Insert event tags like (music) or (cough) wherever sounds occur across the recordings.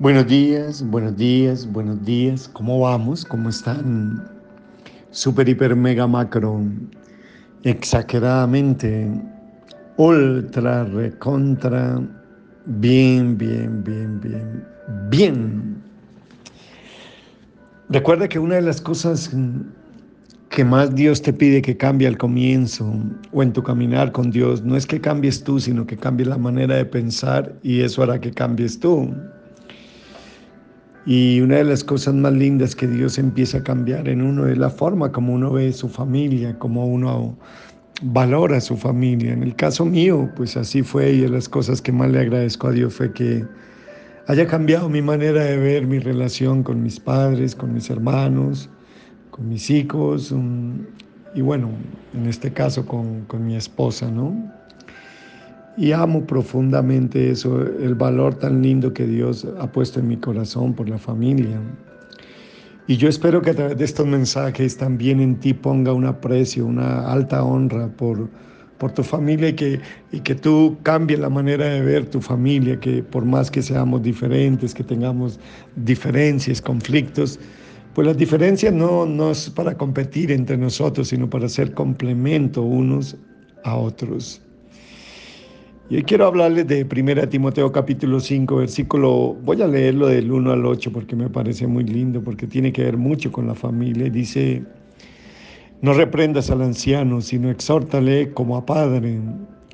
Buenos días, buenos días, buenos días. ¿Cómo vamos? ¿Cómo están? Super, hiper, mega, macro. Exageradamente. Ultra, recontra. Bien, bien, bien, bien. Bien. Recuerda que una de las cosas que más Dios te pide que cambie al comienzo o en tu caminar con Dios no es que cambies tú, sino que cambies la manera de pensar y eso hará que cambies tú. Y una de las cosas más lindas que Dios empieza a cambiar en uno es la forma como uno ve su familia, como uno valora su familia. En el caso mío, pues así fue y de las cosas que más le agradezco a Dios fue que haya cambiado mi manera de ver mi relación con mis padres, con mis hermanos, con mis hijos y bueno, en este caso con, con mi esposa, ¿no? Y amo profundamente eso, el valor tan lindo que Dios ha puesto en mi corazón por la familia. Y yo espero que a través de estos mensajes también en ti ponga un aprecio, una alta honra por, por tu familia y que, y que tú cambies la manera de ver tu familia, que por más que seamos diferentes, que tengamos diferencias, conflictos, pues las diferencias no, no es para competir entre nosotros, sino para ser complemento unos a otros. Y quiero hablarles de 1 Timoteo capítulo 5, versículo, voy a leerlo del 1 al 8 porque me parece muy lindo, porque tiene que ver mucho con la familia. Dice, no reprendas al anciano, sino exhórtale como a padre,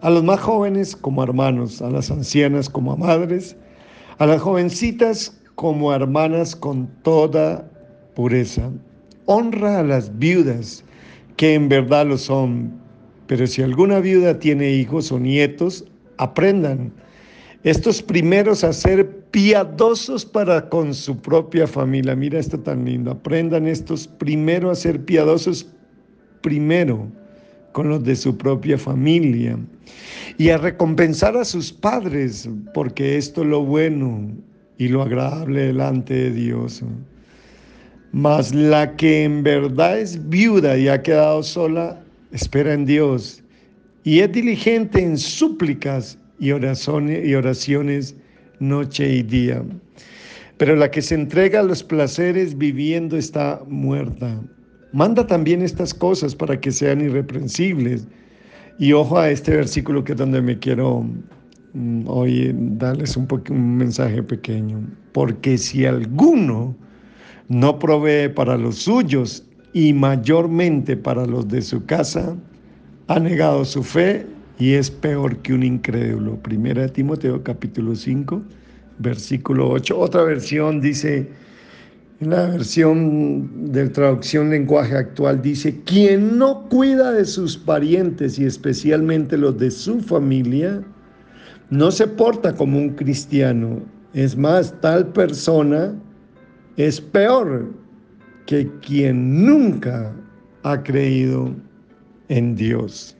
a los más jóvenes como hermanos, a las ancianas como a madres, a las jovencitas como hermanas con toda pureza. Honra a las viudas, que en verdad lo son, pero si alguna viuda tiene hijos o nietos, aprendan estos primeros a ser piadosos para con su propia familia. Mira esto tan lindo. Aprendan estos primero a ser piadosos primero con los de su propia familia y a recompensar a sus padres, porque esto es lo bueno y lo agradable delante de Dios. Mas la que en verdad es viuda y ha quedado sola, espera en Dios y es diligente en súplicas y oraciones, noche y día. Pero la que se entrega a los placeres viviendo está muerta. Manda también estas cosas para que sean irreprensibles. Y ojo a este versículo que es donde me quiero mm, hoy darles un mensaje pequeño. Porque si alguno no provee para los suyos y mayormente para los de su casa, ha negado su fe y es peor que un incrédulo. Primera de Timoteo capítulo 5, versículo 8. Otra versión dice, en la versión de traducción lenguaje actual dice, quien no cuida de sus parientes y especialmente los de su familia, no se porta como un cristiano. Es más, tal persona es peor que quien nunca ha creído en Dios.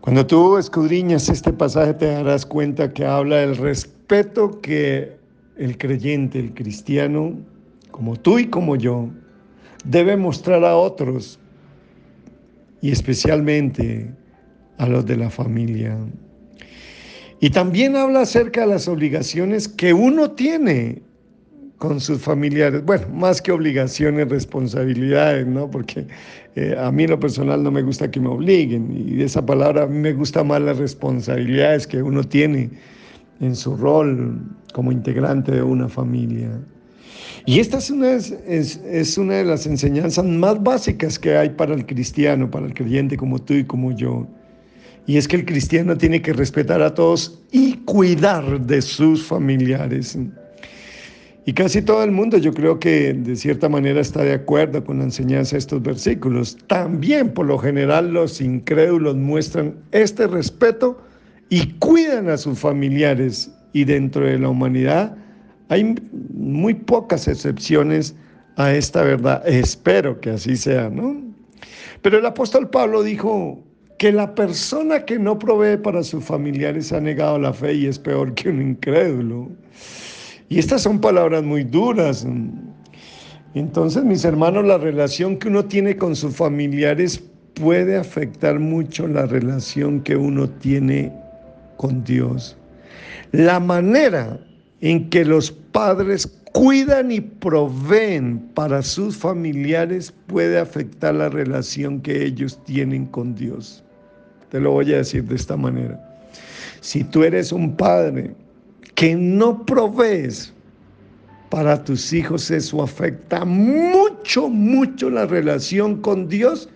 Cuando tú escudriñas este pasaje te darás cuenta que habla del respeto que el creyente, el cristiano, como tú y como yo, debe mostrar a otros y especialmente a los de la familia. Y también habla acerca de las obligaciones que uno tiene con sus familiares. Bueno, más que obligaciones, responsabilidades, ¿no? Porque eh, a mí lo personal no me gusta que me obliguen y esa palabra a mí me gusta más las responsabilidades que uno tiene en su rol como integrante de una familia. Y esta es una, es, es una de las enseñanzas más básicas que hay para el cristiano, para el creyente como tú y como yo. Y es que el cristiano tiene que respetar a todos y cuidar de sus familiares. Y casi todo el mundo yo creo que de cierta manera está de acuerdo con la enseñanza de estos versículos. También por lo general los incrédulos muestran este respeto y cuidan a sus familiares. Y dentro de la humanidad hay muy pocas excepciones a esta verdad. Espero que así sea, ¿no? Pero el apóstol Pablo dijo que la persona que no provee para sus familiares ha negado la fe y es peor que un incrédulo. Y estas son palabras muy duras. Entonces, mis hermanos, la relación que uno tiene con sus familiares puede afectar mucho la relación que uno tiene con Dios. La manera en que los padres cuidan y proveen para sus familiares puede afectar la relación que ellos tienen con Dios. Te lo voy a decir de esta manera. Si tú eres un padre que no provees para tus hijos, eso afecta mucho, mucho la relación con Dios.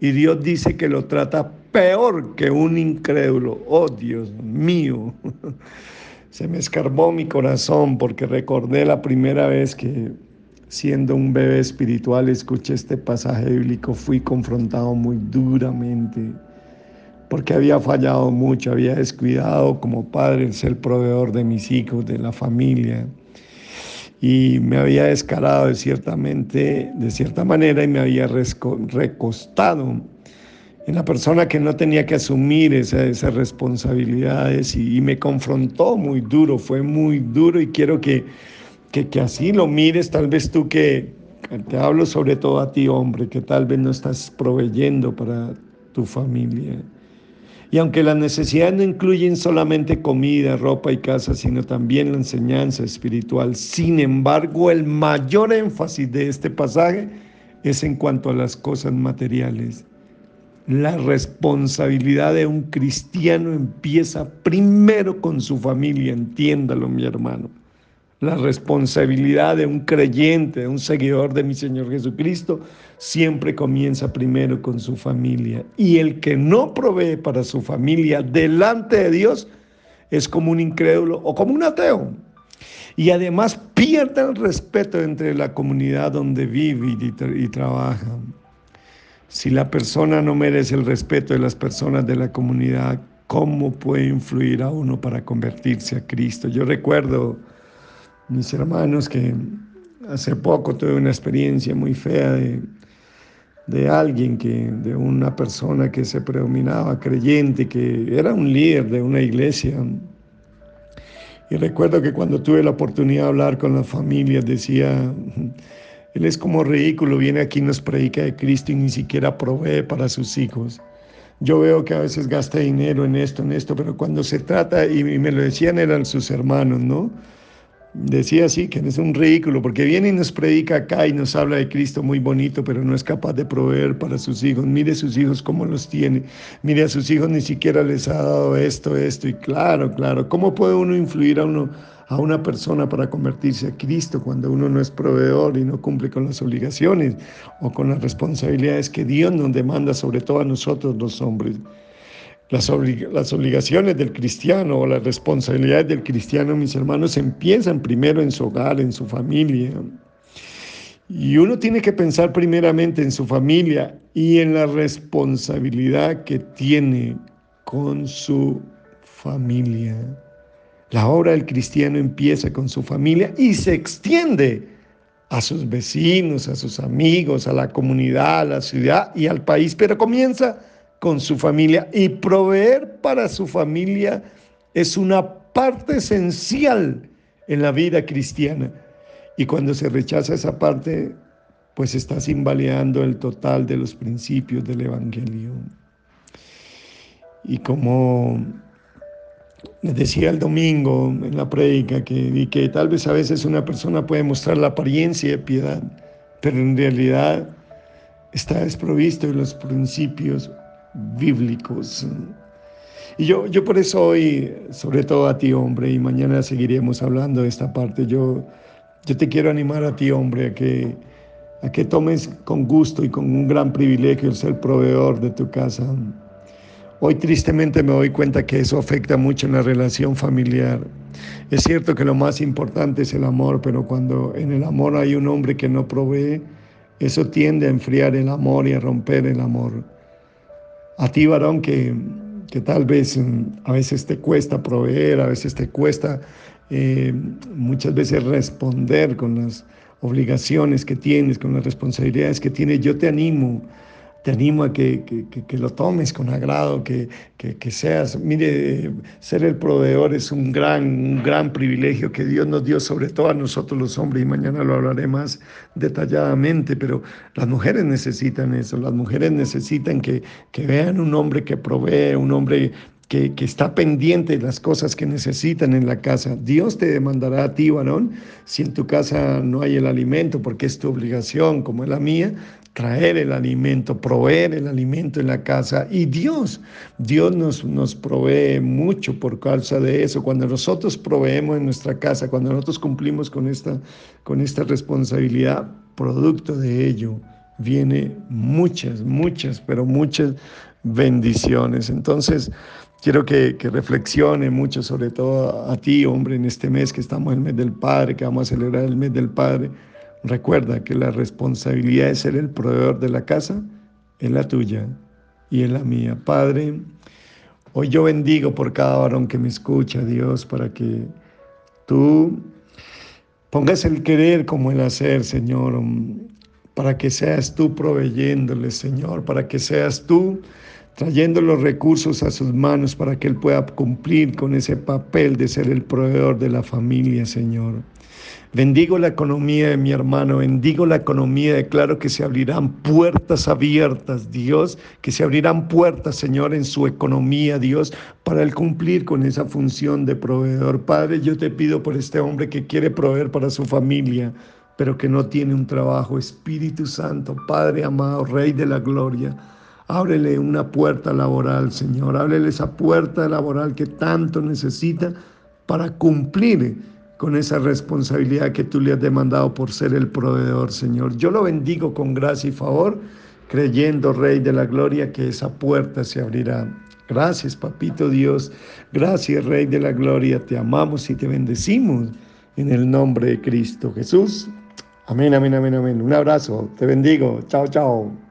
Y Dios dice que lo trata peor que un incrédulo. Oh Dios mío, (laughs) se me escarbó mi corazón porque recordé la primera vez que siendo un bebé espiritual escuché este pasaje bíblico, fui confrontado muy duramente porque había fallado mucho, había descuidado como padre el ser proveedor de mis hijos, de la familia. Y me había descarado de, ciertamente, de cierta manera y me había recostado en la persona que no tenía que asumir esas, responsabilidades y, me confrontó muy duro, fue muy duro y quiero que, que, que así lo mires, tal vez tú que, te hablo sobre todo a ti hombre, que tal vez no estás proveyendo para tu familia y aunque las necesidades no incluyen solamente comida, ropa y casa, sino también la enseñanza espiritual, sin embargo, el mayor énfasis de este pasaje es en cuanto a las cosas materiales. La responsabilidad de un cristiano empieza primero con su familia, entiéndalo mi hermano. La responsabilidad de un creyente, de un seguidor de mi Señor Jesucristo, siempre comienza primero con su familia. Y el que no provee para su familia delante de Dios es como un incrédulo o como un ateo. Y además pierde el respeto entre la comunidad donde vive y, y trabaja. Si la persona no merece el respeto de las personas de la comunidad, ¿cómo puede influir a uno para convertirse a Cristo? Yo recuerdo mis hermanos, que hace poco tuve una experiencia muy fea de, de alguien, que, de una persona que se predominaba creyente, que era un líder de una iglesia. Y recuerdo que cuando tuve la oportunidad de hablar con las familias, decía, él es como ridículo, viene aquí y nos predica de Cristo y ni siquiera provee para sus hijos. Yo veo que a veces gasta dinero en esto, en esto, pero cuando se trata, y me lo decían, eran sus hermanos, ¿no? Decía así, que es un ridículo, porque viene y nos predica acá y nos habla de Cristo muy bonito, pero no es capaz de proveer para sus hijos. Mire sus hijos cómo los tiene. Mire a sus hijos ni siquiera les ha dado esto, esto. Y claro, claro, ¿cómo puede uno influir a uno? a una persona para convertirse a Cristo cuando uno no es proveedor y no cumple con las obligaciones o con las responsabilidades que Dios nos demanda, sobre todo a nosotros los hombres. Las, obligaciones del cristiano o las responsabilidades del cristiano, mis hermanos, empiezan primero en su hogar, en su familia. Y uno tiene que pensar primeramente en su familia y en la responsabilidad que tiene con su familia. La obra del cristiano empieza con su familia y se extiende a sus vecinos, a sus amigos, a la comunidad, a la ciudad y al país, pero comienza con su familia y proveer para su familia es una parte esencial en la vida cristiana. Y cuando se rechaza esa parte, pues estás invalidando el total de los principios del Evangelio. Y como les decía el domingo en la prédica, que, que tal vez a veces una persona puede mostrar la apariencia de piedad, pero en realidad está desprovisto de los principios bíblicos. Y yo, yo por eso hoy, sobre todo a ti hombre, y mañana seguiremos hablando de esta parte, yo, yo te quiero animar a ti hombre a que, a que tomes con gusto y con un gran privilegio el ser proveedor de tu casa. Hoy tristemente me doy cuenta que eso afecta mucho en la relación familiar. Es cierto que lo más importante es el amor, pero cuando en el amor hay un hombre que no provee, eso tiende a enfriar el amor y a romper el amor. A ti, varón, que, que tal vez mm, a veces te cuesta proveer, a veces te cuesta eh, muchas veces responder con las obligaciones que tienes, con las responsabilidades que tienes, yo te animo te animo a que, lo tomes con agrado, que, seas, mire, ser el proveedor es un gran, un gran privilegio que Dios nos dio, sobre todo a nosotros los hombres, y mañana lo hablaré más detalladamente, pero las mujeres necesitan eso, las mujeres necesitan que, vean un hombre que provee, un hombre que, está pendiente de las cosas que necesitan en la casa. Dios te demandará a ti, varón, si en tu casa no hay el alimento, porque es tu obligación, como es la mía, traer el alimento, proveer el alimento en la casa. Y Dios, Dios nos, nos provee mucho por causa de eso. Cuando nosotros proveemos en nuestra casa, cuando nosotros cumplimos con esta, con esta responsabilidad, producto de ello, viene muchas, muchas, pero muchas bendiciones. Entonces, quiero que, que, reflexione mucho, sobre todo a ti, hombre, en este mes que estamos en el mes del Padre, que vamos a celebrar el mes del Padre. Recuerda que la responsabilidad de ser el proveedor de la casa es la tuya y es la mía. Padre, hoy yo bendigo por cada varón que me escucha, Dios, para que tú pongas el querer como el hacer, Señor, para que seas tú proveyéndole, Señor, para que seas tú trayendo los recursos a sus manos para que Él pueda cumplir con ese papel de ser el proveedor de la familia, Señor. Bendigo la economía de mi hermano, bendigo la economía, declaro que se abrirán puertas abiertas, Dios, que se abrirán puertas, Señor, en su economía, Dios, para el cumplir con esa función de proveedor. Padre, yo te pido por este hombre que quiere proveer para su familia, pero que no tiene un trabajo. Espíritu Santo, Padre amado, Rey de la Gloria. Ábrele una puerta laboral, Señor. Ábrele esa puerta laboral que tanto necesita para cumplir con esa responsabilidad que tú le has demandado por ser el proveedor, Señor. Yo lo bendigo con gracia y favor, creyendo, Rey de la Gloria, que esa puerta se abrirá. Gracias, Papito Dios. Gracias, Rey de la Gloria. Te amamos y te bendecimos en el nombre de Cristo Jesús. Amén, amén, amén, amén. Un abrazo. Te bendigo. Chao, chao.